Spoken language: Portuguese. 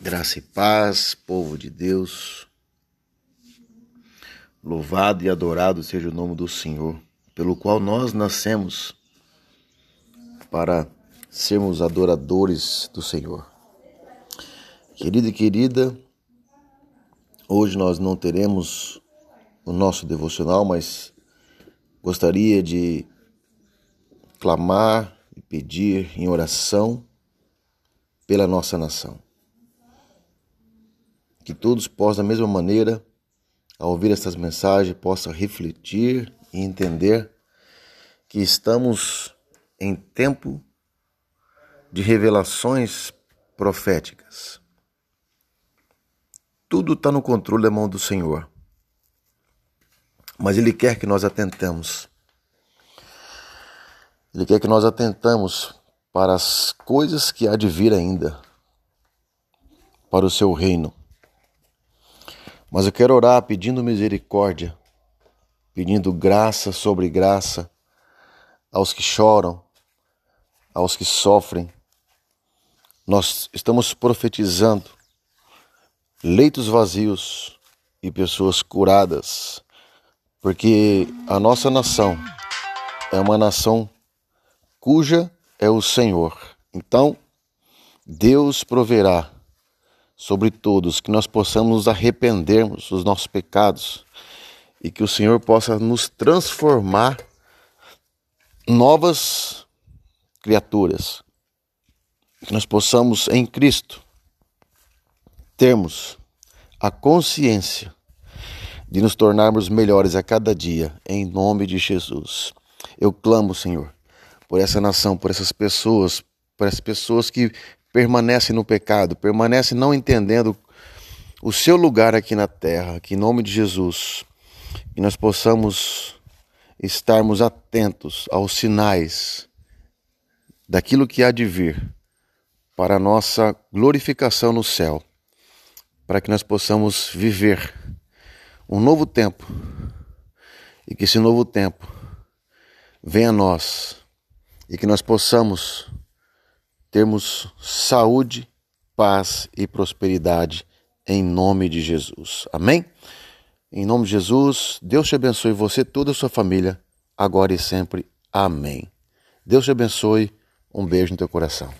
Graça e paz, povo de Deus. Louvado e adorado seja o nome do Senhor, pelo qual nós nascemos para sermos adoradores do Senhor. Querida e querida, hoje nós não teremos o nosso devocional, mas gostaria de clamar e pedir em oração pela nossa nação que todos possam, da mesma maneira, ao ouvir essas mensagens, possam refletir e entender que estamos em tempo de revelações proféticas. Tudo está no controle da mão do Senhor. Mas Ele quer que nós atentemos. Ele quer que nós atentamos para as coisas que há de vir ainda, para o seu reino. Mas eu quero orar pedindo misericórdia, pedindo graça sobre graça aos que choram, aos que sofrem. Nós estamos profetizando leitos vazios e pessoas curadas, porque a nossa nação é uma nação cuja é o Senhor. Então, Deus proverá sobre todos, que nós possamos nos arrependermos dos nossos pecados e que o Senhor possa nos transformar novas criaturas. Que nós possamos em Cristo termos a consciência de nos tornarmos melhores a cada dia, em nome de Jesus. Eu clamo, Senhor, por essa nação, por essas pessoas, por essas pessoas que permanece no pecado, permanece não entendendo o seu lugar aqui na terra, que em nome de Jesus, e nós possamos estarmos atentos aos sinais daquilo que há de vir para a nossa glorificação no céu, para que nós possamos viver um novo tempo e que esse novo tempo venha a nós e que nós possamos termos saúde, paz e prosperidade em nome de Jesus. Amém? Em nome de Jesus, Deus te abençoe você e toda a sua família, agora e sempre. Amém. Deus te abençoe. Um beijo no teu coração.